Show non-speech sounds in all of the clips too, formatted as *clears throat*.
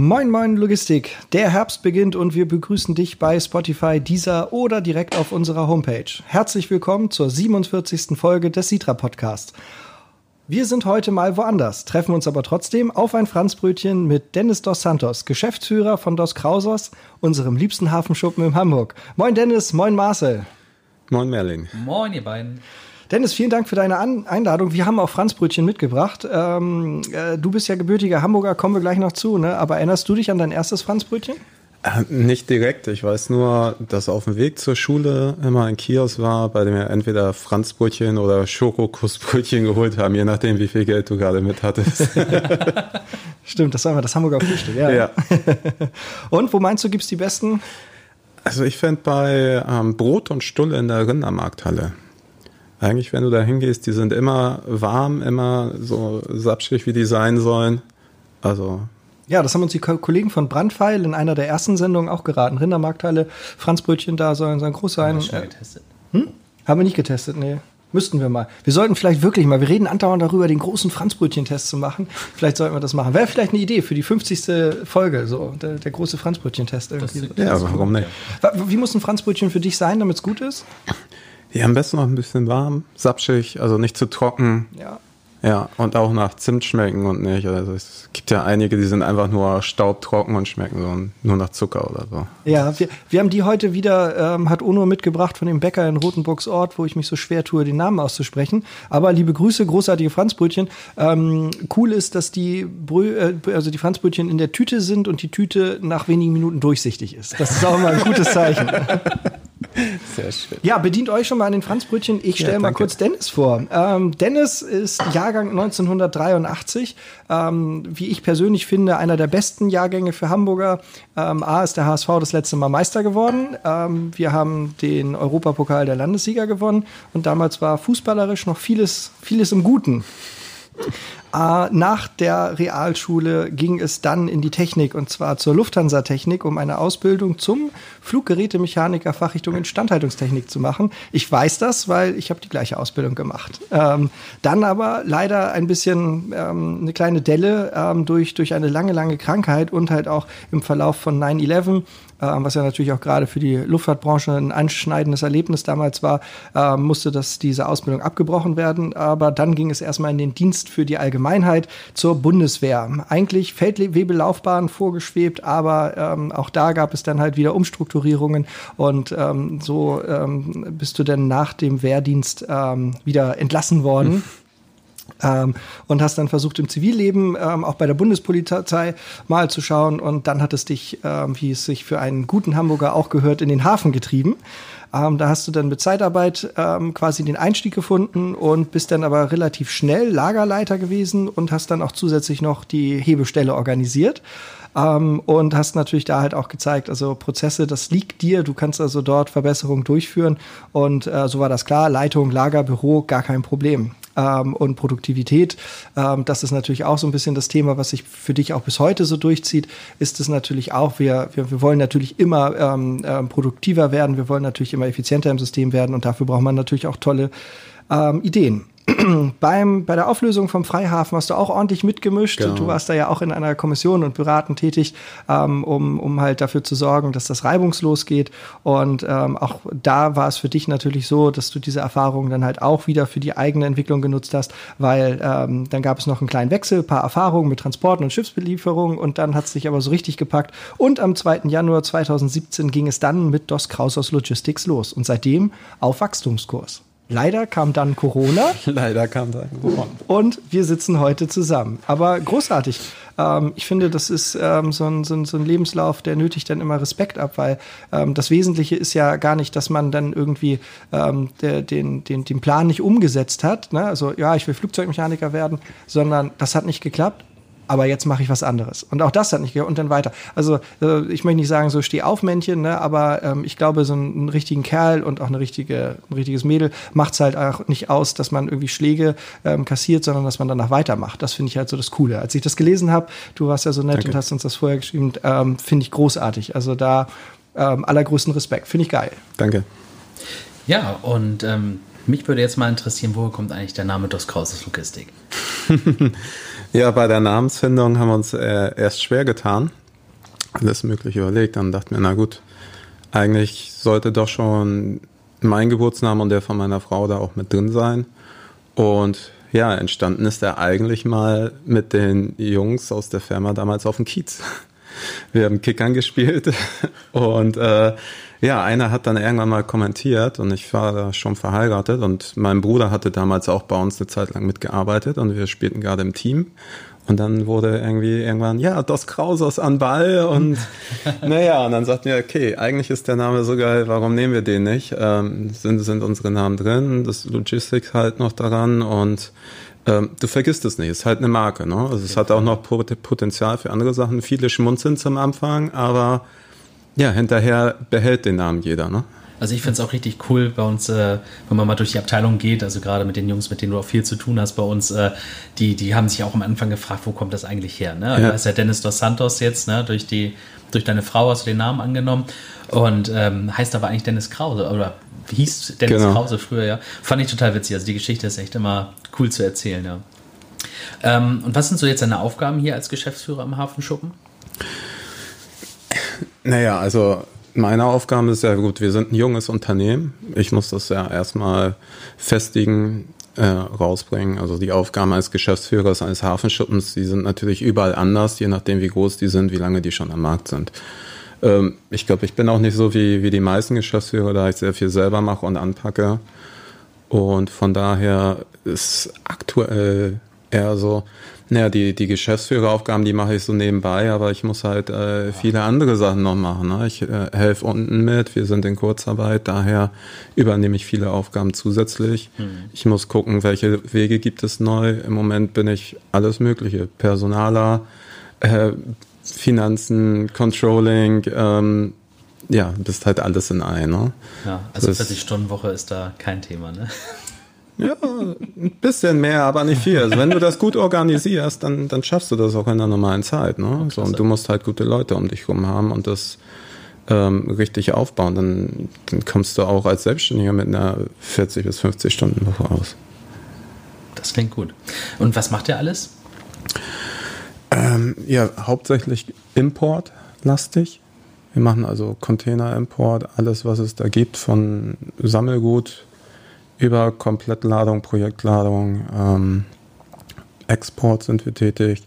Moin Moin Logistik. Der Herbst beginnt und wir begrüßen dich bei Spotify, Deezer oder direkt auf unserer Homepage. Herzlich willkommen zur 47. Folge des Sitra Podcasts. Wir sind heute mal woanders, treffen uns aber trotzdem auf ein Franzbrötchen mit Dennis Dos Santos, Geschäftsführer von Dos Krausers, unserem liebsten Hafenschuppen in Hamburg. Moin Dennis, moin Marcel. Moin Merlin. Moin ihr beiden. Dennis, vielen Dank für deine An Einladung. Wir haben auch Franzbrötchen mitgebracht. Ähm, äh, du bist ja gebürtiger Hamburger, kommen wir gleich noch zu, ne? Aber erinnerst du dich an dein erstes Franzbrötchen? Äh, nicht direkt. Ich weiß nur, dass auf dem Weg zur Schule immer ein Kiosk war, bei dem wir entweder Franzbrötchen oder Schokokussbrötchen geholt haben, je nachdem, wie viel Geld du gerade mit hattest. *laughs* Stimmt, das war immer das Hamburger Frühstück, ja. ja. *laughs* und wo meinst du, gibt es die besten? Also ich fände bei ähm, Brot und Stulle in der Rindermarkthalle. Eigentlich, wenn du da hingehst, die sind immer warm, immer so sapschig, wie die sein sollen. Also. Ja, das haben uns die Kollegen von Brandpfeil in einer der ersten Sendungen auch geraten. Rindermarkthalle, Franzbrötchen da sollen, sollen groß sein. Haben wir schon getestet? Hm? Haben wir nicht getestet, nee. Müssten wir mal. Wir sollten vielleicht wirklich mal, wir reden andauernd darüber, den großen Franzbrötchen-Test zu machen. Vielleicht sollten wir das machen. Wäre vielleicht eine Idee für die 50. Folge, so, der, der große Franzbrötchen-Test irgendwie. ja, aber warum nicht? Wie muss ein Franzbrötchen für dich sein, damit es gut ist? Ja, am besten noch ein bisschen warm, sapschig, also nicht zu trocken. Ja. Ja, und auch nach Zimt schmecken und nicht. Also es gibt ja einige, die sind einfach nur staubtrocken und schmecken so nur nach Zucker oder so. Ja, wir, wir haben die heute wieder, ähm, hat Uno mitgebracht von dem Bäcker in Rotenburgs Ort, wo ich mich so schwer tue, den Namen auszusprechen. Aber liebe Grüße, großartige Franzbrötchen. Ähm, cool ist, dass die Brö äh, also die Franzbrötchen in der Tüte sind und die Tüte nach wenigen Minuten durchsichtig ist. Das ist auch mal ein gutes Zeichen. *laughs* *laughs* Sehr schön. Ja, bedient euch schon mal an den Franzbrötchen. Ich stelle ja, mal kurz Dennis vor. Ähm, Dennis ist Jahrgang 1983. Ähm, wie ich persönlich finde, einer der besten Jahrgänge für Hamburger. Ähm, A ist der HSV das letzte Mal Meister geworden. Ähm, wir haben den Europapokal der Landessieger gewonnen. Und damals war fußballerisch noch vieles, vieles im Guten. Äh, nach der Realschule ging es dann in die Technik und zwar zur Lufthansa-Technik, um eine Ausbildung zum Fluggerätemechaniker Fachrichtung Instandhaltungstechnik zu machen. Ich weiß das, weil ich habe die gleiche Ausbildung gemacht. Ähm, dann aber leider ein bisschen ähm, eine kleine Delle ähm, durch, durch eine lange, lange Krankheit und halt auch im Verlauf von 9-11 ähm, was ja natürlich auch gerade für die Luftfahrtbranche ein einschneidendes Erlebnis damals war, äh, musste das, diese Ausbildung abgebrochen werden. Aber dann ging es erstmal in den Dienst für die Allgemeinheit zur Bundeswehr. Eigentlich Feldwebelaufbahn vorgeschwebt, aber ähm, auch da gab es dann halt wieder Umstrukturierungen und ähm, so ähm, bist du dann nach dem Wehrdienst ähm, wieder entlassen worden. Hm. Ähm, und hast dann versucht im Zivilleben ähm, auch bei der Bundespolizei mal zu schauen und dann hat es dich, ähm, wie es sich für einen guten Hamburger auch gehört, in den Hafen getrieben. Ähm, da hast du dann mit Zeitarbeit ähm, quasi den Einstieg gefunden und bist dann aber relativ schnell Lagerleiter gewesen und hast dann auch zusätzlich noch die Hebestelle organisiert. Ähm, und hast natürlich da halt auch gezeigt, also Prozesse, das liegt dir, du kannst also dort Verbesserungen durchführen. Und äh, so war das klar, Leitung, Lager, Büro, gar kein Problem. Ähm, und Produktivität. Ähm, das ist natürlich auch so ein bisschen das Thema, was sich für dich auch bis heute so durchzieht, ist es natürlich auch, wir, wir, wir wollen natürlich immer ähm, ähm, produktiver werden, wir wollen natürlich immer effizienter im System werden. Und dafür braucht man natürlich auch tolle ähm, Ideen. *clears throat* beim, bei der Auflösung vom Freihafen hast du auch ordentlich mitgemischt. Genau. Du warst da ja auch in einer Kommission und beratend tätig, ähm, um, um halt dafür zu sorgen, dass das reibungslos geht. Und ähm, auch da war es für dich natürlich so, dass du diese Erfahrungen dann halt auch wieder für die eigene Entwicklung genutzt hast, weil ähm, dann gab es noch einen kleinen Wechsel, paar Erfahrungen mit Transporten und Schiffsbelieferungen und dann hat es dich aber so richtig gepackt. Und am 2. Januar 2017 ging es dann mit DOS Kraus aus Logistics los und seitdem auf Wachstumskurs. Leider kam dann Corona. *laughs* Leider kam dann Corona. Und wir sitzen heute zusammen. Aber großartig. Ähm, ich finde, das ist ähm, so, ein, so, ein, so, ein, Lebenslauf, der nötigt dann immer Respekt ab, weil ähm, das Wesentliche ist ja gar nicht, dass man dann irgendwie ähm, der, den, den, den Plan nicht umgesetzt hat. Ne? Also, ja, ich will Flugzeugmechaniker werden, sondern das hat nicht geklappt aber jetzt mache ich was anderes. Und auch das hat nicht und dann weiter. Also äh, ich möchte nicht sagen, so steh auf Männchen, ne, aber ähm, ich glaube, so einen, einen, richtigen Kerl und auch eine richtige, ein richtiges Mädel macht es halt auch nicht aus, dass man irgendwie Schläge ähm, kassiert, sondern dass man danach weitermacht. Das finde ich halt so das Coole. Als ich das gelesen habe, du warst ja so nett Danke. und hast uns das vorher geschrieben, ähm, finde ich großartig. Also da ähm, allergrößten Respekt. Finde ich geil. Danke. Ja, und ähm, mich würde jetzt mal interessieren, woher kommt eigentlich der Name Dos Krauses Logistik? *laughs* Ja, bei der Namensfindung haben wir uns äh, erst schwer getan. alles Mögliche überlegt. Dann dachte mir, na gut, eigentlich sollte doch schon mein Geburtsname und der von meiner Frau da auch mit drin sein. Und ja, entstanden ist er eigentlich mal mit den Jungs aus der Firma damals auf dem Kiez. Wir haben Kickern gespielt *laughs* und äh, ja, einer hat dann irgendwann mal kommentiert und ich war da schon verheiratet und mein Bruder hatte damals auch bei uns eine Zeit lang mitgearbeitet und wir spielten gerade im Team und dann wurde irgendwie irgendwann, ja, Dos Krausos an Ball und *laughs* naja, und dann sagten wir, okay, eigentlich ist der Name so geil, warum nehmen wir den nicht? Ähm, sind, sind unsere Namen drin, das Logistics halt noch daran und ähm, du vergisst es nicht, es ist halt eine Marke, ne? Also es hat auch noch Potenzial für andere Sachen. Viele schmunzeln zum Anfang, aber ja, hinterher behält den Namen jeder, ne? Also ich finde es auch richtig cool bei uns, äh, wenn man mal durch die Abteilung geht, also gerade mit den Jungs, mit denen du auch viel zu tun hast bei uns, äh, die, die haben sich auch am Anfang gefragt, wo kommt das eigentlich her? Ne? Ja. Da ist ja Dennis dos Santos jetzt, ne? durch, die, durch deine Frau hast du den Namen angenommen und ähm, heißt aber eigentlich Dennis Krause oder hieß Dennis genau. Krause früher, ja. Fand ich total witzig. Also die Geschichte ist echt immer cool zu erzählen, ja. Ähm, und was sind so jetzt deine Aufgaben hier als Geschäftsführer am Hafenschuppen? Naja, also meine Aufgabe ist ja gut, wir sind ein junges Unternehmen. Ich muss das ja erstmal festigen, äh, rausbringen. Also die Aufgaben als Geschäftsführers eines Hafenschuppens, die sind natürlich überall anders, je nachdem wie groß die sind, wie lange die schon am Markt sind. Ähm, ich glaube, ich bin auch nicht so wie, wie die meisten Geschäftsführer, da ich sehr viel selber mache und anpacke. Und von daher ist aktuell eher so, naja, die, die Geschäftsführeraufgaben, die mache ich so nebenbei, aber ich muss halt äh, viele andere Sachen noch machen. Ne? Ich äh, helfe unten mit, wir sind in Kurzarbeit, daher übernehme ich viele Aufgaben zusätzlich. Mhm. Ich muss gucken, welche Wege gibt es neu. Im Moment bin ich alles Mögliche. Personaler, äh, Finanzen, Controlling, ähm, ja, bist halt alles in einem. Ne? Ja, also 40-Stunden-Woche ist da kein Thema, ne? Ja, ein bisschen mehr, aber nicht viel. Also wenn du das gut organisierst, dann, dann schaffst du das auch in der normalen Zeit. Ne? So, und du musst halt gute Leute um dich rum haben und das ähm, richtig aufbauen. Dann, dann kommst du auch als Selbstständiger mit einer 40 bis 50 Stunden Woche aus. Das klingt gut. Und was macht ihr alles? Ähm, ja, hauptsächlich importlastig. Wir machen also Container-Import, alles, was es da gibt, von Sammelgut über Komplettladung, Projektladung, ähm, Export sind wir tätig.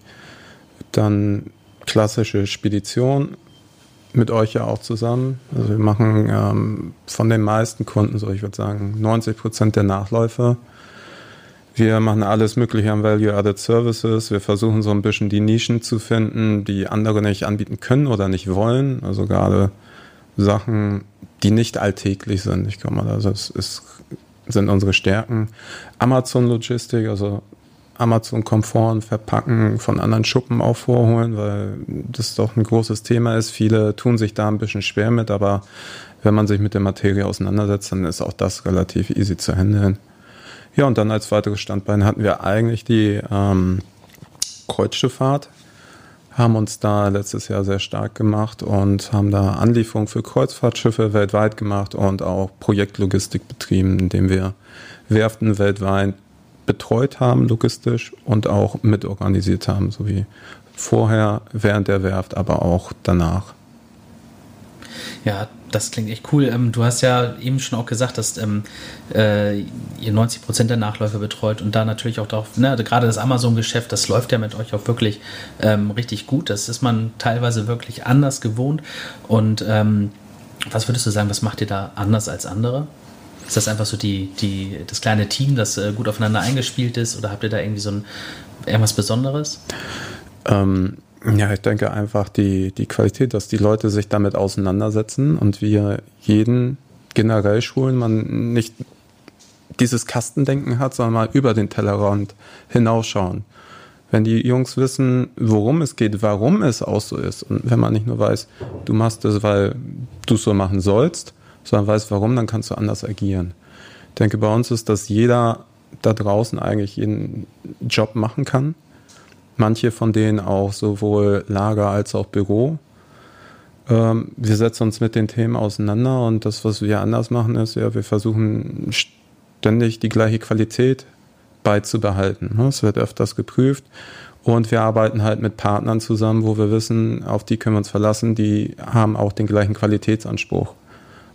Dann klassische Spedition mit euch ja auch zusammen. Also wir machen ähm, von den meisten Kunden, so ich würde sagen, 90 Prozent der Nachläufe. Wir machen alles Mögliche an Value-Added Services. Wir versuchen so ein bisschen die Nischen zu finden, die andere nicht anbieten können oder nicht wollen. Also gerade Sachen, die nicht alltäglich sind. Ich glaube mal, also es ist sind unsere Stärken. Amazon Logistik, also Amazon Komfort und Verpacken von anderen Schuppen auch vorholen, weil das doch ein großes Thema ist. Viele tun sich da ein bisschen schwer mit, aber wenn man sich mit der Materie auseinandersetzt, dann ist auch das relativ easy zu handeln. Ja, und dann als weiteres Standbein hatten wir eigentlich die ähm, Kreuzschifffahrt haben uns da letztes Jahr sehr stark gemacht und haben da Anlieferungen für Kreuzfahrtschiffe weltweit gemacht und auch Projektlogistik betrieben, indem wir Werften weltweit betreut haben, logistisch und auch mitorganisiert haben, sowie vorher, während der Werft, aber auch danach. Ja, das klingt echt cool. Ähm, du hast ja eben schon auch gesagt, dass ähm, äh, ihr 90 Prozent der Nachläufe betreut und da natürlich auch darauf, ne, gerade das Amazon-Geschäft, das läuft ja mit euch auch wirklich ähm, richtig gut. Das ist man teilweise wirklich anders gewohnt. Und ähm, was würdest du sagen, was macht ihr da anders als andere? Ist das einfach so die, die, das kleine Team, das äh, gut aufeinander eingespielt ist oder habt ihr da irgendwie so ein irgendwas Besonderes? Ähm, ja, ich denke einfach die, die Qualität, dass die Leute sich damit auseinandersetzen und wir jeden generell schulen, man nicht dieses Kastendenken hat, sondern mal über den Tellerrand hinausschauen. Wenn die Jungs wissen, worum es geht, warum es auch so ist, und wenn man nicht nur weiß, du machst es, weil du es so machen sollst, sondern weiß warum, dann kannst du anders agieren. Ich denke, bei uns ist, dass jeder da draußen eigentlich jeden Job machen kann manche von denen auch sowohl Lager als auch Büro. Ähm, wir setzen uns mit den Themen auseinander und das, was wir anders machen, ist ja, wir versuchen ständig die gleiche Qualität beizubehalten. Ne? Es wird öfters geprüft Und wir arbeiten halt mit Partnern zusammen, wo wir wissen, auf die können wir uns verlassen, die haben auch den gleichen Qualitätsanspruch.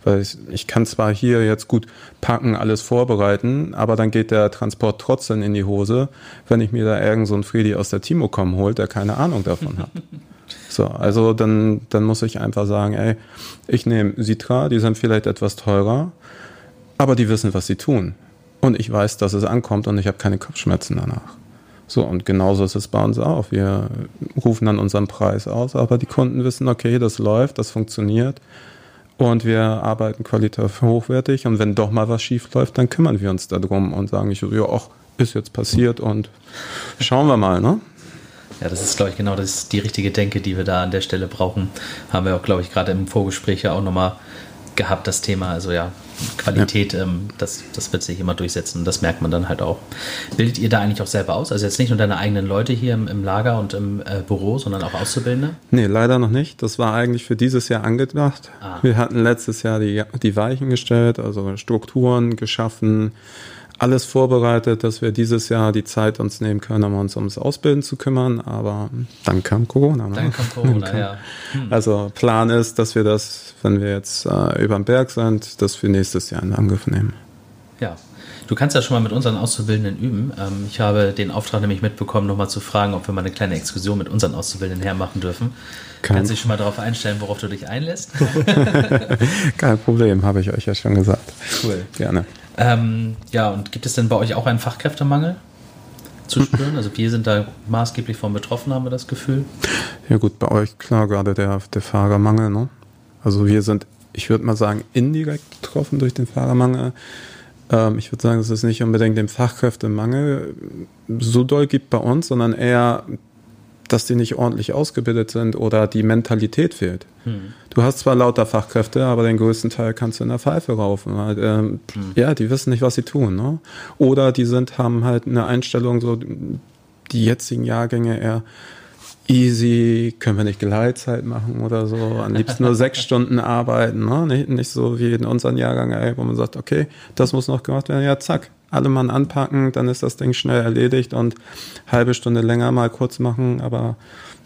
Weil ich, ich kann zwar hier jetzt gut packen, alles vorbereiten, aber dann geht der Transport trotzdem in die Hose, wenn ich mir da irgend so einen Friedi aus der Timocom holt, der keine Ahnung davon hat. *laughs* So, also dann, dann muss ich einfach sagen, ey, ich nehme Sitra, die sind vielleicht etwas teurer, aber die wissen, was sie tun. Und ich weiß, dass es ankommt und ich habe keine Kopfschmerzen danach. So, und genauso ist es bei uns auch. Wir rufen dann unseren Preis aus, aber die Kunden wissen, okay, das läuft, das funktioniert und wir arbeiten qualitativ hochwertig und wenn doch mal was schief läuft, dann kümmern wir uns darum und sagen, ich, ja, ach, ist jetzt passiert und schauen wir mal, ne? Ja, das ist, glaube ich, genau das, die richtige Denke, die wir da an der Stelle brauchen. Haben wir auch, glaube ich, gerade im Vorgespräch ja auch nochmal gehabt, das Thema. Also ja, Qualität, ja. Ähm, das, das wird sich immer durchsetzen. Das merkt man dann halt auch. Bildet ihr da eigentlich auch selber aus? Also jetzt nicht nur deine eigenen Leute hier im, im Lager und im äh, Büro, sondern auch Auszubildende? Nee, leider noch nicht. Das war eigentlich für dieses Jahr angedacht. Ah. Wir hatten letztes Jahr die, die Weichen gestellt, also Strukturen geschaffen, alles vorbereitet, dass wir dieses Jahr die Zeit uns nehmen können, um uns ums Ausbilden zu kümmern. Aber dann kam Corona. Ne? Dann kam Corona, kam, *laughs* ja. Hm. Also Plan ist, dass wir das, wenn wir jetzt äh, über den Berg sind, dass wir nächstes Jahr in Angriff nehmen. Ja. Du kannst ja schon mal mit unseren Auszubildenden üben. Ähm, ich habe den Auftrag nämlich mitbekommen, nochmal zu fragen, ob wir mal eine kleine Exkursion mit unseren Auszubildenden hermachen dürfen. Kein Kannst du dich schon mal darauf einstellen, worauf du dich einlässt? *laughs* *laughs* Kein Problem, habe ich euch ja schon gesagt. Cool. Gerne. Ähm, ja, und gibt es denn bei euch auch einen Fachkräftemangel zu spüren? Also wir sind da maßgeblich von betroffen, haben wir das Gefühl. Ja gut, bei euch klar gerade der, der Fahrermangel. Ne? Also wir sind, ich würde mal sagen, indirekt betroffen durch den Fahrermangel. Ähm, ich würde sagen, es nicht unbedingt den Fachkräftemangel so doll gibt bei uns, sondern eher dass die nicht ordentlich ausgebildet sind oder die Mentalität fehlt. Hm. Du hast zwar lauter Fachkräfte, aber den größten Teil kannst du in der Pfeife raufen. Weil, ähm, hm. Ja, die wissen nicht, was sie tun. Ne? Oder die sind, haben halt eine Einstellung, so die jetzigen Jahrgänge eher easy, können wir nicht Gleitzeit machen oder so, am liebsten nur sechs *laughs* Stunden arbeiten, ne? nicht, nicht so wie in unseren Jahrgang, ey, wo man sagt, okay, das muss noch gemacht werden, ja zack, alle Mann anpacken, dann ist das Ding schnell erledigt und halbe Stunde länger mal kurz machen, aber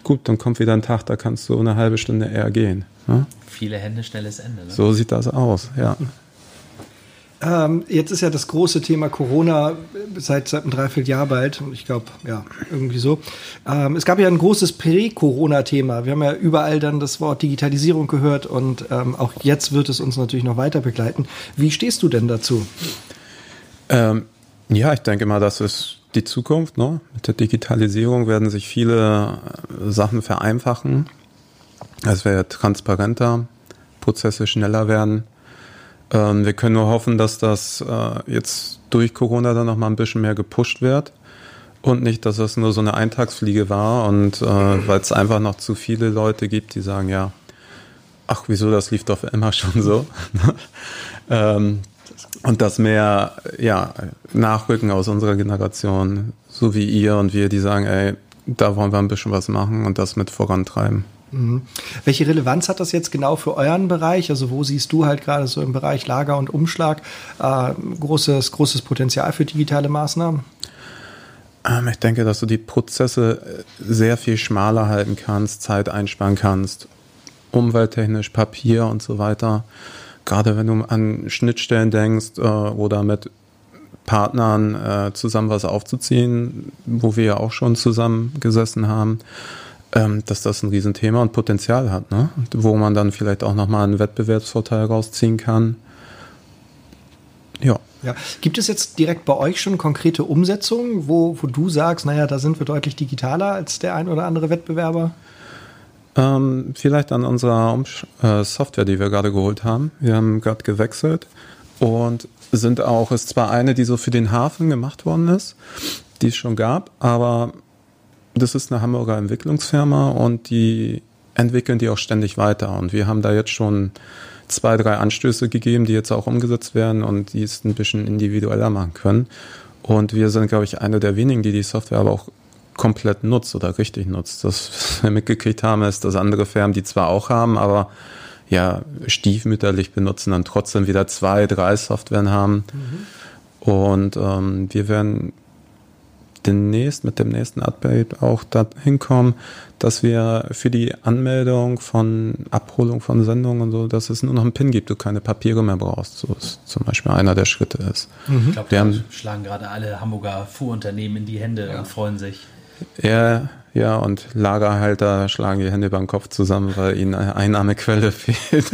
gut, dann kommt wieder ein Tag, da kannst du eine halbe Stunde eher gehen. Ne? Viele Hände, schnelles Ende. Ne? So sieht das aus, ja. Ähm, jetzt ist ja das große Thema Corona seit, seit einem Dreivierteljahr bald. Ich glaube, ja, irgendwie so. Ähm, es gab ja ein großes Prä-Corona-Thema. Wir haben ja überall dann das Wort Digitalisierung gehört und ähm, auch jetzt wird es uns natürlich noch weiter begleiten. Wie stehst du denn dazu? Ähm, ja, ich denke mal, das ist die Zukunft. Ne? Mit der Digitalisierung werden sich viele äh, Sachen vereinfachen. Es wird transparenter, Prozesse schneller werden. Ähm, wir können nur hoffen, dass das äh, jetzt durch Corona dann noch mal ein bisschen mehr gepusht wird und nicht, dass das nur so eine Eintagsfliege war und äh, weil es einfach noch zu viele Leute gibt, die sagen, ja, ach, wieso, das lief doch immer *laughs* schon so. *laughs* ähm, und das mehr ja, Nachrücken aus unserer Generation, so wie ihr und wir, die sagen, ey, da wollen wir ein bisschen was machen und das mit vorantreiben. Mhm. Welche Relevanz hat das jetzt genau für euren Bereich? Also wo siehst du halt gerade so im Bereich Lager und Umschlag äh, großes, großes Potenzial für digitale Maßnahmen? Ähm, ich denke, dass du die Prozesse äh, sehr viel schmaler halten kannst, Zeit einsparen kannst, umwelttechnisch, Papier und so weiter gerade wenn du an Schnittstellen denkst äh, oder mit Partnern äh, zusammen was aufzuziehen, wo wir ja auch schon zusammen gesessen haben, ähm, dass das ein Riesenthema und Potenzial hat, ne? wo man dann vielleicht auch nochmal einen Wettbewerbsvorteil rausziehen kann. Ja. Ja. Gibt es jetzt direkt bei euch schon konkrete Umsetzungen, wo, wo du sagst, naja, da sind wir deutlich digitaler als der ein oder andere Wettbewerber? Ähm, vielleicht an unserer Umsch äh, Software, die wir gerade geholt haben. Wir haben gerade gewechselt und sind auch, ist zwar eine, die so für den Hafen gemacht worden ist, die es schon gab, aber das ist eine Hamburger Entwicklungsfirma und die entwickeln die auch ständig weiter. Und wir haben da jetzt schon zwei, drei Anstöße gegeben, die jetzt auch umgesetzt werden und die es ein bisschen individueller machen können. Und wir sind, glaube ich, eine der wenigen, die die Software aber auch komplett nutzt oder richtig nutzt. Das, was wir mitgekriegt haben, ist, dass andere Firmen die zwar auch haben, aber ja, stiefmütterlich benutzen, dann trotzdem wieder zwei, drei Softwaren haben. Mhm. Und ähm, wir werden demnächst mit dem nächsten Update auch dahin kommen, dass wir für die Anmeldung von Abholung von Sendungen und so, dass es nur noch einen PIN gibt, du keine Papiere mehr brauchst. So ist zum Beispiel einer der Schritte ist. Mhm. Ich glaube, da schlagen gerade alle Hamburger Fuhrunternehmen in die Hände ja. und freuen sich. Ja, ja, und Lagerhalter schlagen die Hände über den Kopf zusammen, weil ihnen eine Einnahmequelle *laughs* fehlt.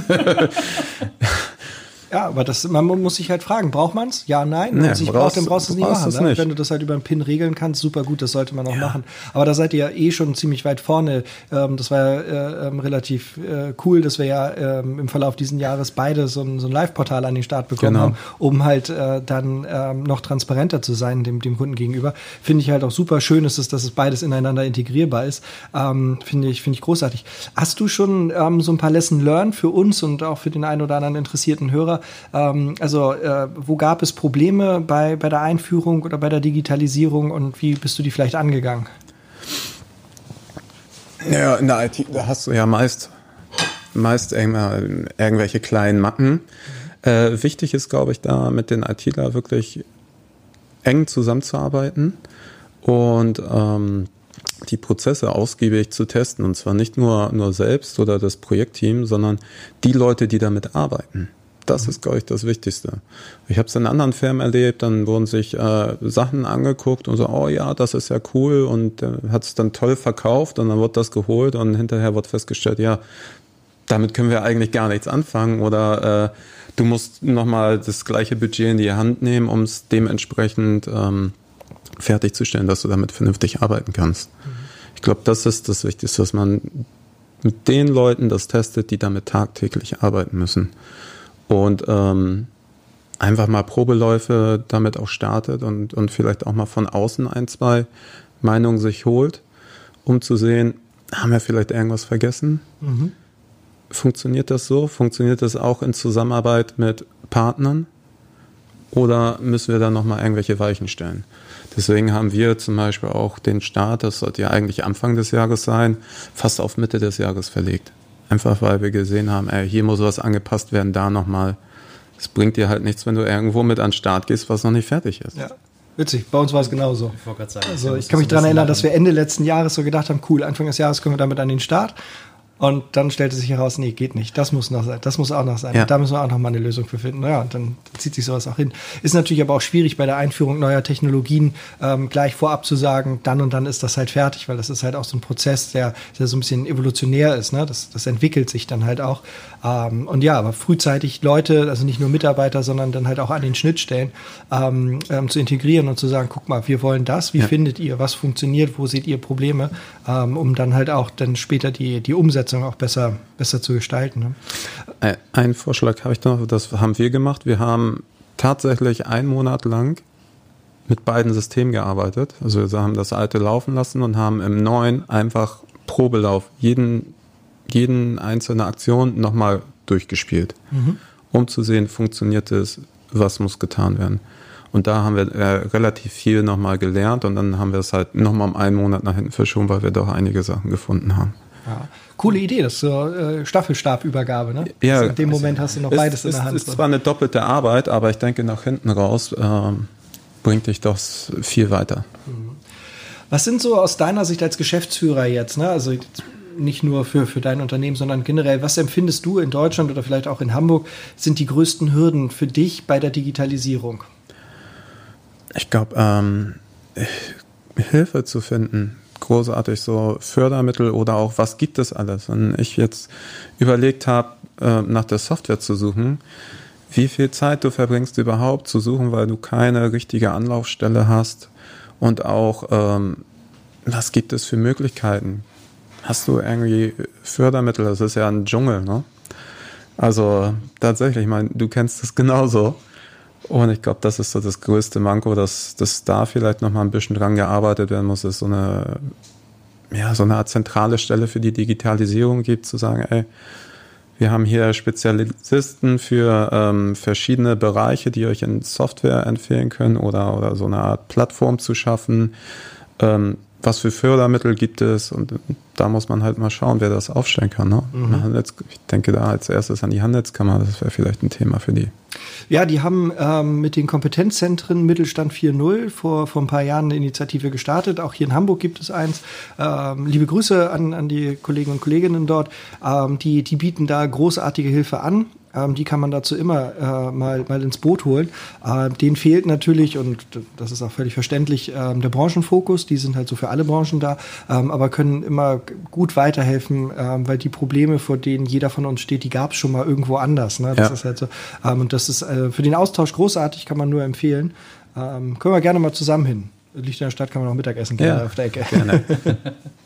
Ja, aber das, man muss sich halt fragen, braucht man es? Ja, nein. Wenn nee, es nicht braucht, dann brauchst du es nicht machen. Ne? Nicht. Wenn du das halt über einen Pin regeln kannst, super gut, das sollte man auch ja. machen. Aber da seid ihr ja eh schon ziemlich weit vorne. Ähm, das war ja äh, ähm, relativ äh, cool, dass wir ja ähm, im Verlauf dieses Jahres beide so ein, so ein Live-Portal an den Start bekommen genau. haben, um halt äh, dann ähm, noch transparenter zu sein dem, dem Kunden gegenüber. Finde ich halt auch super schön, ist es, dass es beides ineinander integrierbar ist. Ähm, Finde ich, finde ich großartig. Hast du schon ähm, so ein paar Lesson learned für uns und auch für den einen oder anderen interessierten Hörer? Ähm, also äh, wo gab es Probleme bei, bei der Einführung oder bei der Digitalisierung und wie bist du die vielleicht angegangen? Ja, in der IT, hast du ja meist, meist irgendwelche kleinen Macken. Äh, wichtig ist, glaube ich, da mit den ITler wirklich eng zusammenzuarbeiten und ähm, die Prozesse ausgiebig zu testen. Und zwar nicht nur, nur selbst oder das Projektteam, sondern die Leute, die damit arbeiten. Das ist, glaube ich, das Wichtigste. Ich habe es in anderen Firmen erlebt, dann wurden sich äh, Sachen angeguckt und so, oh ja, das ist ja cool und äh, hat es dann toll verkauft und dann wird das geholt und hinterher wird festgestellt, ja, damit können wir eigentlich gar nichts anfangen oder äh, du musst nochmal das gleiche Budget in die Hand nehmen, um es dementsprechend ähm, fertigzustellen, dass du damit vernünftig arbeiten kannst. Mhm. Ich glaube, das ist das Wichtigste, dass man mit den Leuten das testet, die damit tagtäglich arbeiten müssen und ähm, einfach mal Probeläufe damit auch startet und, und vielleicht auch mal von außen ein, zwei Meinungen sich holt, um zu sehen, haben wir vielleicht irgendwas vergessen? Mhm. Funktioniert das so? Funktioniert das auch in Zusammenarbeit mit Partnern? Oder müssen wir da nochmal irgendwelche Weichen stellen? Deswegen haben wir zum Beispiel auch den Start, das sollte ja eigentlich Anfang des Jahres sein, fast auf Mitte des Jahres verlegt. Einfach weil wir gesehen haben, ey, hier muss was angepasst werden, da nochmal. Es bringt dir halt nichts, wenn du irgendwo mit an den Start gehst, was noch nicht fertig ist. Ja. Witzig, bei uns war es genauso. Ich, sagen, also, ich kann mich daran erinnern, dass wir Ende letzten Jahres so gedacht haben, cool, Anfang des Jahres kommen wir damit an den Start. Und dann stellte sich heraus, nee, geht nicht. Das muss noch sein. Das muss auch noch sein. Ja. da müssen wir auch noch mal eine Lösung für finden. Naja, und dann zieht sich sowas auch hin. Ist natürlich aber auch schwierig bei der Einführung neuer Technologien ähm, gleich vorab zu sagen, dann und dann ist das halt fertig, weil das ist halt auch so ein Prozess, der, der so ein bisschen evolutionär ist. Ne? Das, das entwickelt sich dann halt auch. Ähm, und ja, aber frühzeitig Leute, also nicht nur Mitarbeiter, sondern dann halt auch an den Schnittstellen ähm, ähm, zu integrieren und zu sagen, guck mal, wir wollen das, wie ja. findet ihr, was funktioniert, wo seht ihr Probleme, ähm, um dann halt auch dann später die, die Umsetzung auch besser, besser zu gestalten. Ne? Ein Vorschlag habe ich noch, das haben wir gemacht. Wir haben tatsächlich einen Monat lang mit beiden Systemen gearbeitet. Also wir haben das alte laufen lassen und haben im neuen einfach Probelauf jeden jeden einzelne Aktion nochmal durchgespielt, mhm. um zu sehen, funktioniert es, was muss getan werden. Und da haben wir äh, relativ viel nochmal gelernt und dann haben wir es halt nochmal um einen Monat nach hinten verschoben, weil wir doch einige Sachen gefunden haben. Ja. Coole Idee, das ist so äh, Staffelstabübergabe, ne? Ja. Also in dem Moment hast du noch beides ist, in der Hand. Es ist zwar eine doppelte Arbeit, aber ich denke, nach hinten raus äh, bringt dich das viel weiter. Mhm. Was sind so aus deiner Sicht als Geschäftsführer jetzt, ne? Also nicht nur für, für dein Unternehmen, sondern generell, was empfindest du in Deutschland oder vielleicht auch in Hamburg, sind die größten Hürden für dich bei der Digitalisierung? Ich glaube, ähm, Hilfe zu finden, großartig so Fördermittel oder auch was gibt es alles. Wenn ich jetzt überlegt habe, äh, nach der Software zu suchen, wie viel Zeit du verbringst überhaupt zu suchen, weil du keine richtige Anlaufstelle hast und auch ähm, was gibt es für Möglichkeiten? hast du irgendwie Fördermittel? Das ist ja ein Dschungel, ne? Also tatsächlich, ich meine, du kennst das genauso. Und ich glaube, das ist so das größte Manko, dass, dass da vielleicht noch mal ein bisschen dran gearbeitet werden muss, dass so eine, ja, so eine Art zentrale Stelle für die Digitalisierung gibt, zu sagen, ey, wir haben hier Spezialisten für ähm, verschiedene Bereiche, die euch in Software empfehlen können oder, oder so eine Art Plattform zu schaffen, ähm, was für Fördermittel gibt es und da muss man halt mal schauen, wer das aufstellen kann. Ne? Mhm. Ich denke da als erstes an die Handelskammer, das wäre vielleicht ein Thema für die. Ja, die haben ähm, mit den Kompetenzzentren Mittelstand 4.0 vor, vor ein paar Jahren eine Initiative gestartet. Auch hier in Hamburg gibt es eins. Ähm, liebe Grüße an, an die Kollegen und Kolleginnen dort. Ähm, die, die bieten da großartige Hilfe an. Ähm, die kann man dazu immer äh, mal, mal ins Boot holen. Äh, denen fehlt natürlich, und das ist auch völlig verständlich, äh, der Branchenfokus. Die sind halt so für alle Branchen da, ähm, aber können immer gut weiterhelfen, ähm, weil die Probleme, vor denen jeder von uns steht, die gab es schon mal irgendwo anders. Ne? Das ja. ist halt so. Ähm, und das ist äh, für den Austausch großartig, kann man nur empfehlen. Können wir gerne mal zusammen hin. Licht in der Stadt kann man auch Mittagessen gehen ja, auf der Ecke. Gerne. *laughs*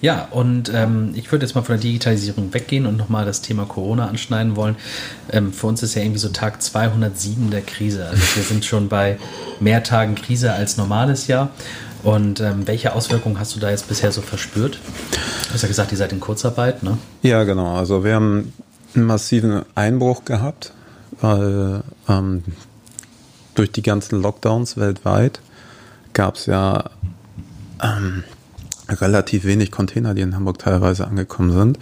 Ja, und ähm, ich würde jetzt mal von der Digitalisierung weggehen und nochmal das Thema Corona anschneiden wollen. Ähm, für uns ist ja irgendwie so Tag 207 der Krise. Also wir sind schon bei mehr Tagen Krise als normales Jahr. Und ähm, welche Auswirkungen hast du da jetzt bisher so verspürt? Du hast ja gesagt, ihr seid in Kurzarbeit, ne? Ja, genau. Also wir haben einen massiven Einbruch gehabt, weil ähm, durch die ganzen Lockdowns weltweit gab es ja ähm, relativ wenig Container, die in Hamburg teilweise angekommen sind.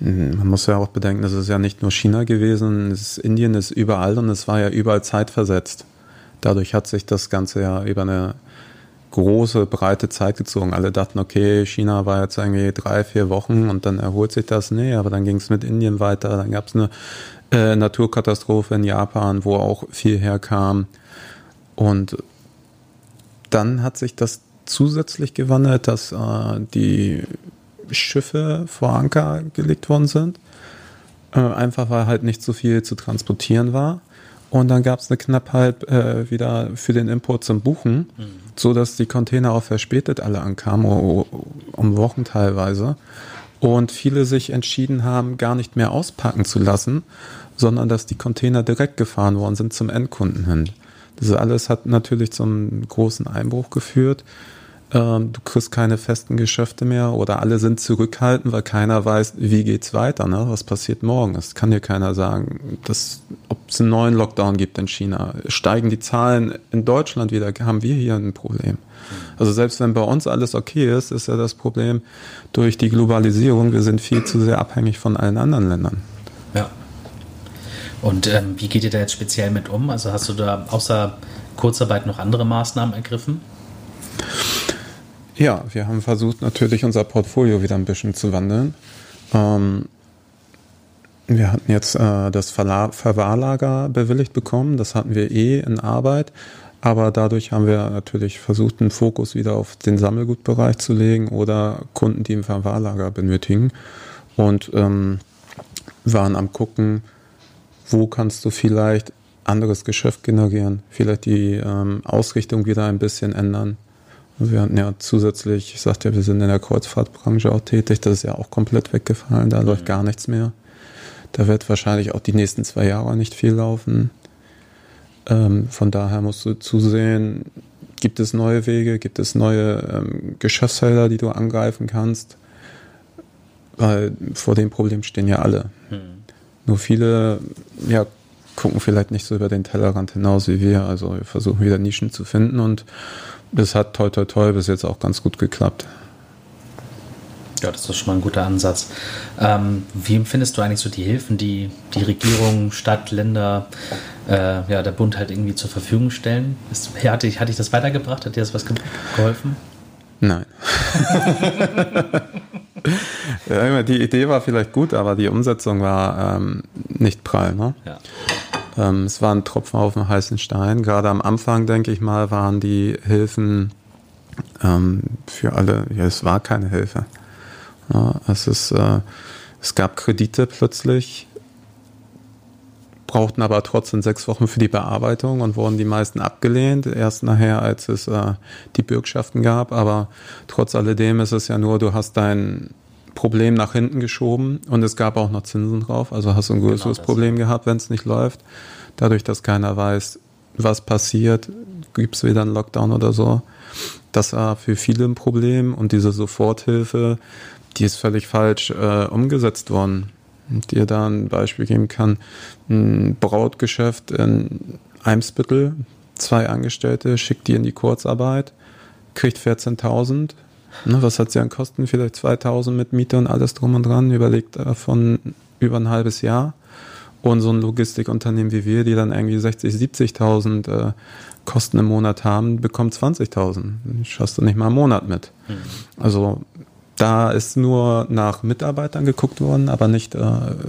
Hm, man muss ja auch bedenken, das ist ja nicht nur China gewesen, ist Indien ist überall und es war ja überall zeitversetzt. Dadurch hat sich das Ganze ja über eine große, breite Zeit gezogen. Alle dachten, okay, China war jetzt irgendwie drei, vier Wochen und dann erholt sich das. Nee, aber dann ging es mit Indien weiter. Dann gab es eine äh, Naturkatastrophe in Japan, wo auch viel herkam. Und dann hat sich das zusätzlich gewandelt, dass äh, die Schiffe vor Anker gelegt worden sind. Äh, einfach weil halt nicht so viel zu transportieren war. Und dann gab es eine Knappheit äh, wieder für den Import zum Buchen, mhm. so dass die Container auch verspätet alle ankamen, um Wochen teilweise. Und viele sich entschieden haben, gar nicht mehr auspacken zu lassen, sondern dass die Container direkt gefahren worden sind zum Endkunden hin. Das alles hat natürlich zum großen Einbruch geführt. Ähm, du kriegst keine festen Geschäfte mehr oder alle sind zurückhaltend, weil keiner weiß, wie geht's weiter, ne? was passiert morgen. Es kann dir keiner sagen, ob es einen neuen Lockdown gibt in China. Steigen die Zahlen in Deutschland wieder, haben wir hier ein Problem. Also selbst wenn bei uns alles okay ist, ist ja das Problem durch die Globalisierung, wir sind viel zu sehr abhängig von allen anderen Ländern. Ja. Und ähm, wie geht ihr da jetzt speziell mit um? Also hast du da außer Kurzarbeit noch andere Maßnahmen ergriffen? Ja, wir haben versucht natürlich unser Portfolio wieder ein bisschen zu wandeln. Ähm, wir hatten jetzt äh, das Verla Verwahrlager bewilligt bekommen, das hatten wir eh in Arbeit, aber dadurch haben wir natürlich versucht, einen Fokus wieder auf den Sammelgutbereich zu legen oder Kunden, die ein Verwahrlager benötigen und ähm, waren am gucken, wo kannst du vielleicht anderes Geschäft generieren, vielleicht die ähm, Ausrichtung wieder ein bisschen ändern. Wir hatten ja zusätzlich, ich sagte ja, wir sind in der Kreuzfahrtbranche auch tätig, das ist ja auch komplett weggefallen, da mhm. läuft gar nichts mehr. Da wird wahrscheinlich auch die nächsten zwei Jahre nicht viel laufen. Ähm, von daher musst du zusehen, gibt es neue Wege, gibt es neue ähm, Geschäftsfelder, die du angreifen kannst. Weil vor dem Problem stehen ja alle. Mhm. Nur viele ja, gucken vielleicht nicht so über den Tellerrand hinaus wie wir. Also wir versuchen wieder Nischen zu finden und das hat toi toi toi bis jetzt auch ganz gut geklappt. Ja, das ist schon mal ein guter Ansatz. Ähm, wie empfindest du eigentlich so die Hilfen, die die Regierung, Stadt, Länder, äh, ja, der Bund halt irgendwie zur Verfügung stellen? Ist, hatte, ich, hatte ich das weitergebracht? Hat dir das was geholfen? Nein. *laughs* ja, die Idee war vielleicht gut, aber die Umsetzung war ähm, nicht prall. Ne? Ja. Ähm, es war ein Tropfen auf den heißen Stein. Gerade am Anfang, denke ich mal, waren die Hilfen ähm, für alle, ja, es war keine Hilfe. Ja, es, ist, äh, es gab Kredite plötzlich, brauchten aber trotzdem sechs Wochen für die Bearbeitung und wurden die meisten abgelehnt. Erst nachher, als es äh, die Bürgschaften gab. Aber trotz alledem ist es ja nur, du hast dein Problem nach hinten geschoben und es gab auch noch Zinsen drauf. Also hast du ein größeres genau Problem gehabt, wenn es nicht läuft. Dadurch, dass keiner weiß, was passiert, gibt es wieder einen Lockdown oder so. Das war für viele ein Problem und diese Soforthilfe, die ist völlig falsch äh, umgesetzt worden. Und dir da ein Beispiel geben kann, ein Brautgeschäft in Eimsbüttel, zwei Angestellte, schickt die in die Kurzarbeit, kriegt 14.000. Ne, was hat sie an Kosten? Vielleicht 2.000 mit Miete und alles drum und dran. Überlegt davon über ein halbes Jahr. Und so ein Logistikunternehmen wie wir, die dann irgendwie 60, 70.000 äh, Kosten im Monat haben, bekommt 20.000. Schaffst du nicht mal einen Monat mit. Mhm. Also da ist nur nach Mitarbeitern geguckt worden, aber nicht, äh,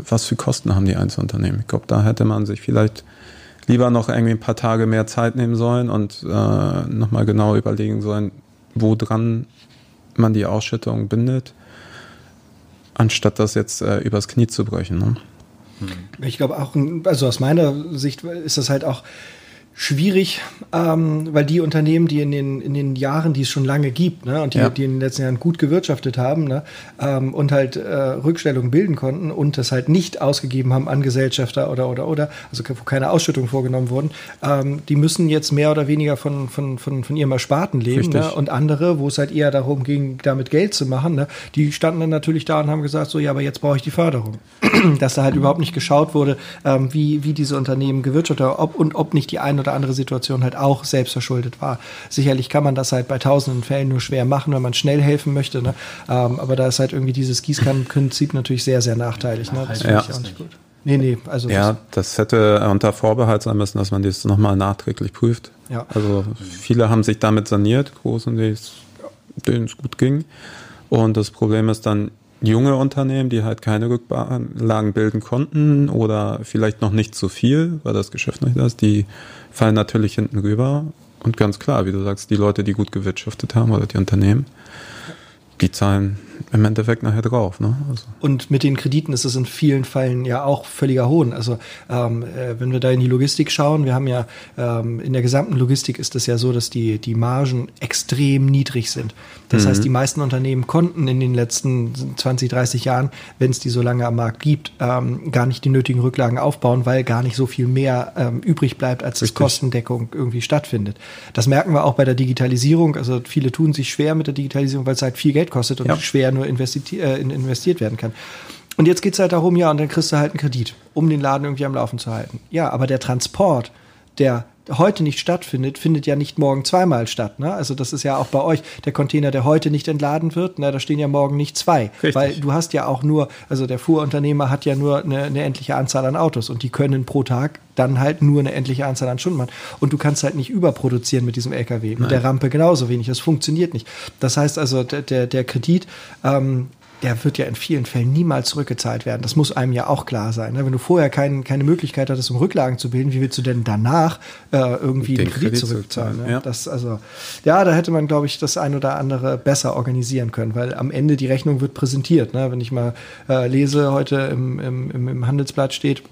was für Kosten haben die Einzelunternehmen. Ich glaube, da hätte man sich vielleicht lieber noch irgendwie ein paar Tage mehr Zeit nehmen sollen und äh, nochmal genau überlegen sollen, woran man die Ausschüttung bindet, anstatt das jetzt äh, übers Knie zu brechen. Ne? Ich glaube auch, also aus meiner Sicht ist das halt auch schwierig, ähm, weil die Unternehmen, die in den, in den Jahren, die es schon lange gibt, ne, und die, ja. die in den letzten Jahren gut gewirtschaftet haben, ne, ähm, und halt äh, Rückstellungen bilden konnten und das halt nicht ausgegeben haben an Gesellschafter oder oder oder, also wo keine Ausschüttung vorgenommen wurden, ähm, die müssen jetzt mehr oder weniger von, von, von, von ihrem Ersparten leben. Ne, und andere, wo es halt eher darum ging, damit Geld zu machen, ne, die standen dann natürlich da und haben gesagt, so ja, aber jetzt brauche ich die Förderung. *clears throat* Dass da halt überhaupt nicht geschaut wurde, ähm, wie, wie diese Unternehmen gewirtschaftet haben, ob und ob nicht die eine oder andere Situation halt auch selbst verschuldet war. Sicherlich kann man das halt bei tausenden Fällen nur schwer machen, wenn man schnell helfen möchte. Ne? Ähm, aber da ist halt irgendwie dieses Gießkannenprinzip natürlich sehr, sehr nachteilig. Ne? Das finde ich auch nicht gut. Nee, nee, also. Ja, das hätte unter Vorbehalt sein müssen, dass man das nochmal nachträglich prüft. Ja. Also viele haben sich damit saniert, groß und denen es gut ging. Und das Problem ist dann, junge Unternehmen, die halt keine Rücklagen bilden konnten oder vielleicht noch nicht so viel, weil das Geschäft nicht da ist, die fallen natürlich hinten rüber. Und ganz klar, wie du sagst, die Leute, die gut gewirtschaftet haben oder die Unternehmen, die zahlen im Endeffekt nachher drauf. Ne? Also. Und mit den Krediten ist es in vielen Fällen ja auch völliger Hohn. Also ähm, äh, wenn wir da in die Logistik schauen, wir haben ja ähm, in der gesamten Logistik ist es ja so, dass die, die Margen extrem niedrig sind. Das mhm. heißt, die meisten Unternehmen konnten in den letzten 20, 30 Jahren, wenn es die so lange am Markt gibt, ähm, gar nicht die nötigen Rücklagen aufbauen, weil gar nicht so viel mehr ähm, übrig bleibt, als Richtig. Kostendeckung irgendwie stattfindet. Das merken wir auch bei der Digitalisierung. Also viele tun sich schwer mit der Digitalisierung, weil es halt viel Geld kostet und ja. schwer nur investiert, äh, investiert werden kann. Und jetzt geht es halt darum, ja, und dann kriegst du halt einen Kredit, um den Laden irgendwie am Laufen zu halten. Ja, aber der Transport, der heute nicht stattfindet, findet ja nicht morgen zweimal statt. Ne? Also das ist ja auch bei euch der Container, der heute nicht entladen wird, ne, da stehen ja morgen nicht zwei. Richtig. Weil du hast ja auch nur, also der Fuhrunternehmer hat ja nur eine, eine endliche Anzahl an Autos und die können pro Tag dann halt nur eine endliche Anzahl an Stunden machen. Und du kannst halt nicht überproduzieren mit diesem LKW. Mit Nein. der Rampe genauso wenig. Das funktioniert nicht. Das heißt also, der, der, der Kredit ähm, der wird ja in vielen Fällen niemals zurückgezahlt werden. Das muss einem ja auch klar sein. Ne? Wenn du vorher kein, keine Möglichkeit hattest, um Rücklagen zu bilden, wie willst du denn danach äh, irgendwie den, den Kredit, Kredit zurückzahlen? Ne? Ja. Das, also, ja, da hätte man, glaube ich, das ein oder andere besser organisieren können, weil am Ende die Rechnung wird präsentiert. Ne? Wenn ich mal äh, lese, heute im, im, im Handelsblatt steht,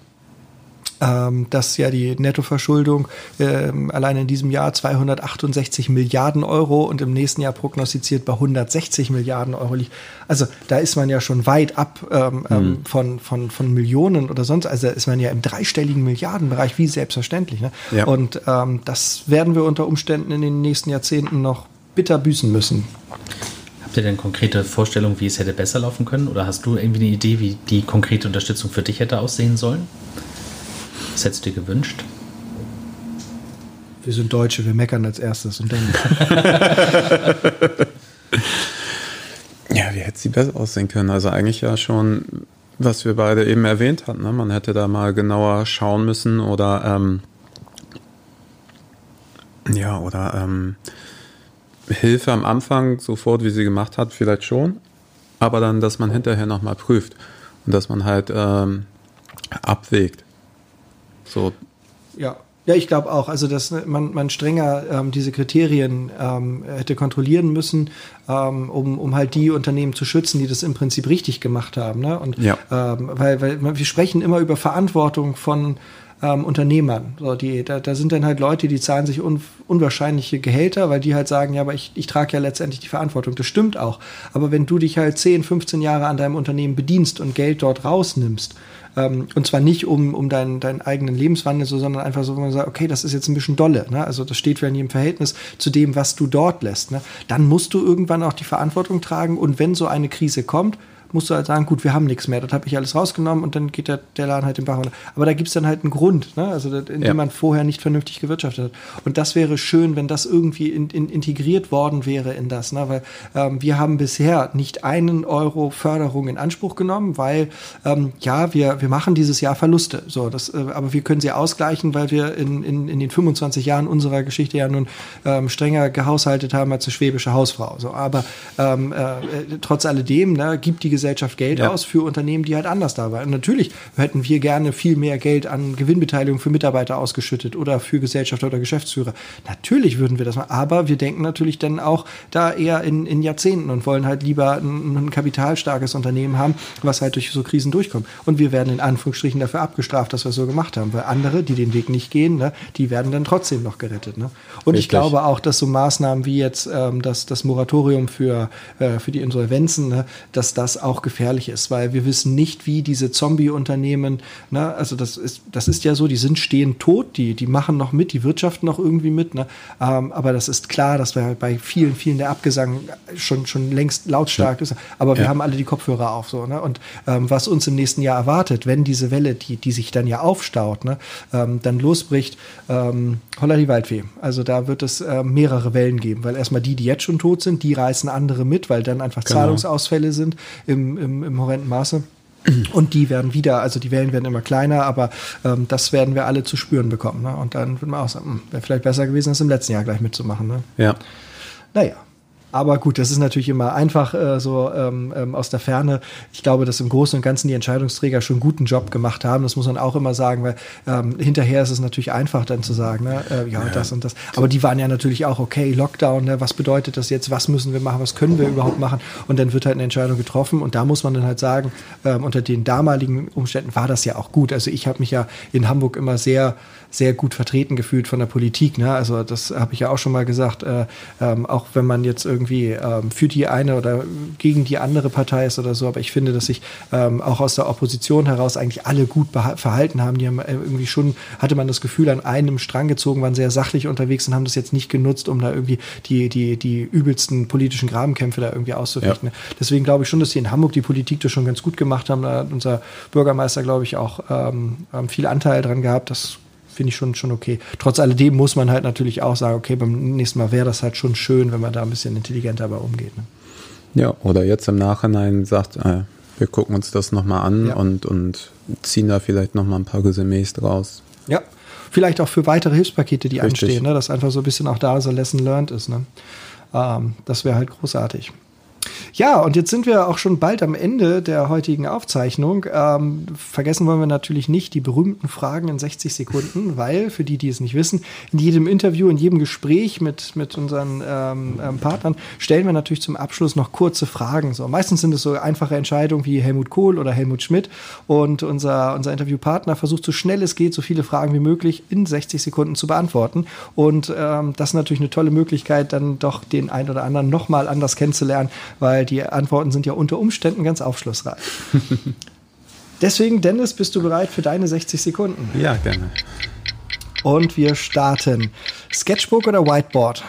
ähm, dass ja die Nettoverschuldung ähm, allein in diesem Jahr 268 Milliarden Euro und im nächsten Jahr prognostiziert bei 160 Milliarden Euro liegt. Also da ist man ja schon weit ab ähm, mhm. von, von, von Millionen oder sonst. Also da ist man ja im dreistelligen Milliardenbereich, wie selbstverständlich. Ne? Ja. Und ähm, das werden wir unter Umständen in den nächsten Jahrzehnten noch bitter büßen müssen. Habt ihr denn konkrete Vorstellungen, wie es hätte besser laufen können? Oder hast du irgendwie eine Idee, wie die konkrete Unterstützung für dich hätte aussehen sollen? Was hättest du dir gewünscht? Wir sind Deutsche, wir meckern als erstes und dann. *laughs* ja, wie hätte sie besser aussehen können? Also eigentlich ja schon, was wir beide eben erwähnt hatten. Ne? Man hätte da mal genauer schauen müssen oder ähm, ja, oder ähm, Hilfe am Anfang sofort, wie sie gemacht hat, vielleicht schon, aber dann, dass man hinterher nochmal prüft und dass man halt ähm, abwägt. So. Ja. Ja, ich glaube auch. Also, dass man, man strenger ähm, diese Kriterien ähm, hätte kontrollieren müssen, ähm, um, um halt die Unternehmen zu schützen, die das im Prinzip richtig gemacht haben. Ne? Und ja. ähm, weil, weil wir sprechen immer über Verantwortung von ähm, Unternehmern. So, die, da, da sind dann halt Leute, die zahlen sich un, unwahrscheinliche Gehälter, weil die halt sagen, ja, aber ich, ich trage ja letztendlich die Verantwortung. Das stimmt auch. Aber wenn du dich halt 10, 15 Jahre an deinem Unternehmen bedienst und Geld dort rausnimmst, ähm, und zwar nicht um, um deinen, deinen eigenen Lebenswandel, so, sondern einfach so, wo man sagt, okay, das ist jetzt ein bisschen dolle. Ne? Also das steht für nie im Verhältnis zu dem, was du dort lässt. Ne? Dann musst du irgendwann auch die Verantwortung tragen und wenn so eine Krise kommt, musst du halt sagen, gut, wir haben nichts mehr, das habe ich alles rausgenommen und dann geht der, der Laden halt den Bach runter. Aber da gibt's dann halt einen Grund, ne? also in Ja. dem man vorher nicht vernünftig gewirtschaftet hat. Und das wäre schön, wenn das irgendwie in, in, integriert worden wäre in das, ne? weil ähm, wir haben bisher nicht einen Euro Förderung in Anspruch genommen, weil ähm, ja, wir, wir machen dieses Jahr Verluste, so, das, äh, aber wir können sie ausgleichen, weil wir in, in, in den 25 Jahren unserer Geschichte ja nun ähm, strenger gehaushaltet haben als eine schwäbische Hausfrau. So, aber ähm, äh, äh, trotz alledem ne, gibt die Gesellschaft Geld Ja. aus für Unternehmen, die halt anders da waren. Und natürlich hätten wir gerne viel mehr Geld an Gewinnbeteiligung für Mitarbeiter ausgeschüttet oder für Gesellschafter oder Geschäftsführer. Natürlich würden wir das machen, aber wir denken natürlich dann auch da eher in, in Jahrzehnten und wollen halt lieber ein, ein kapitalstarkes Unternehmen haben, was halt durch so Krisen durchkommt. Und wir werden in Anführungsstrichen dafür abgestraft, dass wir es so gemacht haben, weil andere, die den Weg nicht gehen, ne, die werden dann trotzdem noch gerettet. Ne? Und ich Richtig. glaube auch, dass so Maßnahmen wie jetzt ähm, das, das Moratorium für, äh, für die Insolvenzen, ne, dass das auch gefährlich ist, weil wir wissen nicht, wie diese Zombie-Unternehmen, ne, also das ist, das ist ja so, die sind stehen tot, die, die machen noch mit, die wirtschaften noch irgendwie mit, ne, ähm, aber das ist klar, dass wir bei vielen, vielen der Abgesang schon, schon längst lautstark ist, aber wir Ja. haben alle die Kopfhörer auf, so, ne, und ähm, was uns im nächsten Jahr erwartet, wenn diese Welle, die, die sich dann ja aufstaut, ne, ähm, dann losbricht, ähm, holla die Waldfee. Also da wird es äh, mehrere Wellen geben, weil erstmal die, die jetzt schon tot sind, die reißen andere mit, weil dann einfach Genau. Zahlungsausfälle sind im, im, im horrenden Maße. Und die werden wieder, also die Wellen werden immer kleiner, aber ähm, das werden wir alle zu spüren bekommen. Ne? Und dann wird man auch sagen, hm, wäre vielleicht besser gewesen, das im letzten Jahr gleich mitzumachen. Ne? Ja. Naja. Aber gut, das ist natürlich immer einfach äh, so ähm, ähm, aus der Ferne. Ich glaube, dass im Großen und Ganzen die Entscheidungsträger schon einen guten Job gemacht haben. Das muss man auch immer sagen, weil ähm, hinterher ist es natürlich einfach dann zu sagen, ne, äh, ja, das und das. Aber die waren ja natürlich auch, okay, Lockdown, ne, was bedeutet das jetzt? Was müssen wir machen? Was können wir überhaupt machen? Und dann wird halt eine Entscheidung getroffen. Und da muss man dann halt sagen, ähm, unter den damaligen Umständen war das ja auch gut. Also ich habe mich ja in Hamburg immer sehr sehr gut vertreten gefühlt von der Politik. Ne? Also das habe ich ja auch schon mal gesagt, äh, ähm, auch wenn man jetzt irgendwie ähm, für die eine oder gegen die andere Partei ist oder so, aber ich finde, dass sich ähm, auch aus der Opposition heraus eigentlich alle gut verhalten haben. Die haben äh, irgendwie schon, hatte man das Gefühl, an einem Strang gezogen, waren sehr sachlich unterwegs und haben das jetzt nicht genutzt, um da irgendwie die, die, die übelsten politischen Grabenkämpfe da irgendwie auszufechten. Ja. Deswegen glaube ich schon, dass hier in Hamburg die Politik das schon ganz gut gemacht haben. Da hat unser Bürgermeister, glaube ich, auch ähm, viel Anteil dran gehabt. Das finde ich schon, schon okay. Trotz alledem muss man halt natürlich auch sagen, okay, beim nächsten Mal wäre das halt schon schön, wenn man da ein bisschen intelligenter dabei umgeht. Ne? Ja, oder jetzt im Nachhinein sagt, äh, wir gucken uns das nochmal an Ja. und, und ziehen da vielleicht nochmal ein paar Resümees draus. Ja. Vielleicht auch für weitere Hilfspakete, die Richtig. anstehen, ne? dass einfach so ein bisschen auch da so Lesson learned ist. Ne? Ähm, das wäre halt großartig. Ja, und jetzt sind wir auch schon bald am Ende der heutigen Aufzeichnung. Ähm, vergessen wollen wir natürlich nicht die berühmten Fragen in 60 Sekunden, weil, für die, die es nicht wissen, in jedem Interview, in jedem Gespräch mit, mit unseren ähm, ähm, Partnern stellen wir natürlich zum Abschluss noch kurze Fragen. So, meistens sind es so einfache Entscheidungen wie Helmut Kohl oder Helmut Schmidt. Und unser, unser Interviewpartner versucht so schnell es geht, so viele Fragen wie möglich in 60 Sekunden zu beantworten. Und ähm, das ist natürlich eine tolle Möglichkeit, dann doch den einen oder anderen nochmal anders kennenzulernen, weil die Antworten sind ja unter Umständen ganz aufschlussreich. *laughs* Deswegen, Dennis, bist du bereit für deine 60 Sekunden? Ja, gerne. Und wir starten. Sketchbook oder Whiteboard?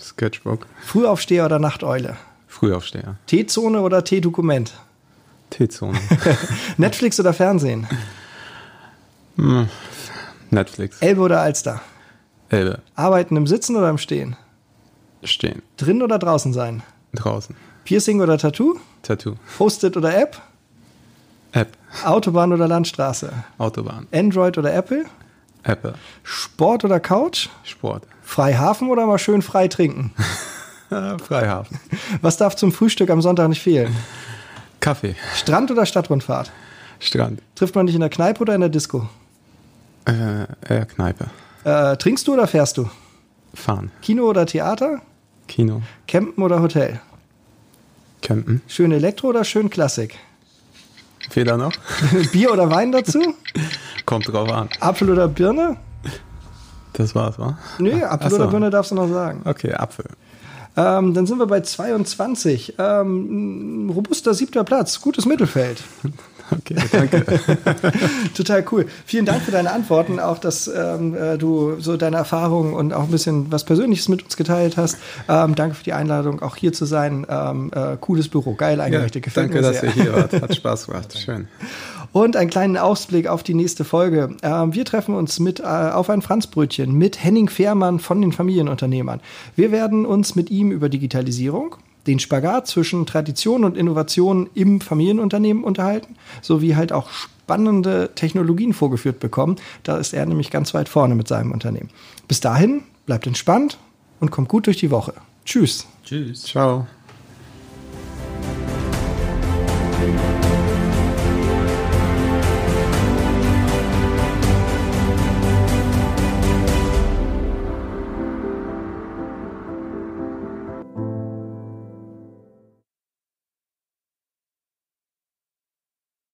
Sketchbook. Frühaufsteher oder Nachteule? Frühaufsteher. T-Zone oder T-Dokument? T-Zone. *laughs* Netflix oder Fernsehen? Netflix. Elbe oder Alster? Elbe. Arbeiten im Sitzen oder im Stehen? Stehen. Drin oder draußen sein? Draußen. Piercing oder Tattoo? Tattoo. Post-it oder App? App. Autobahn oder Landstraße? Autobahn. Android oder Apple? Apple. Sport oder Couch? Sport. Freihafen oder mal schön frei trinken? *laughs* Freihafen. Was darf zum Frühstück am Sonntag nicht fehlen? Kaffee. Strand oder Stadtrundfahrt? Strand. Trifft man dich in der Kneipe oder in der Disco? Äh, eher Kneipe. Äh, trinkst du oder fährst du? Fahren. Kino oder Theater? Kino. Campen oder Hotel? Campen. Schön Elektro oder schön Klassik? Fehler noch? *laughs* Bier oder Wein dazu? *laughs* Kommt drauf an. Apfel oder Birne? Das war's, wa? Nö, Apfel so. oder Birne darfst du noch sagen. Okay, Apfel. Ähm, dann sind wir bei 22. Ähm, robuster siebter Platz, gutes Mittelfeld. *laughs* Okay, danke. *laughs* Total cool. Vielen Dank für deine Antworten, auch dass ähm, äh, du so deine Erfahrungen und auch ein bisschen was Persönliches mit uns geteilt hast. Ähm, danke für die Einladung, auch hier zu sein. Ähm, äh, cooles Büro, geil eingerichtet. Ja, danke, dass ihr hier wart. Hat *laughs* Spaß gemacht. Schön. Und einen kleinen Ausblick auf die nächste Folge. Ähm, wir treffen uns mit äh, auf ein Franzbrötchen mit Henning Fehrmann von den Familienunternehmern. Wir werden uns mit ihm über Digitalisierung, den Spagat zwischen Tradition und Innovation im Familienunternehmen unterhalten, sowie halt auch spannende Technologien vorgeführt bekommen. Da ist er nämlich ganz weit vorne mit seinem Unternehmen. Bis dahin, bleibt entspannt und kommt gut durch die Woche. Tschüss. Tschüss. Ciao.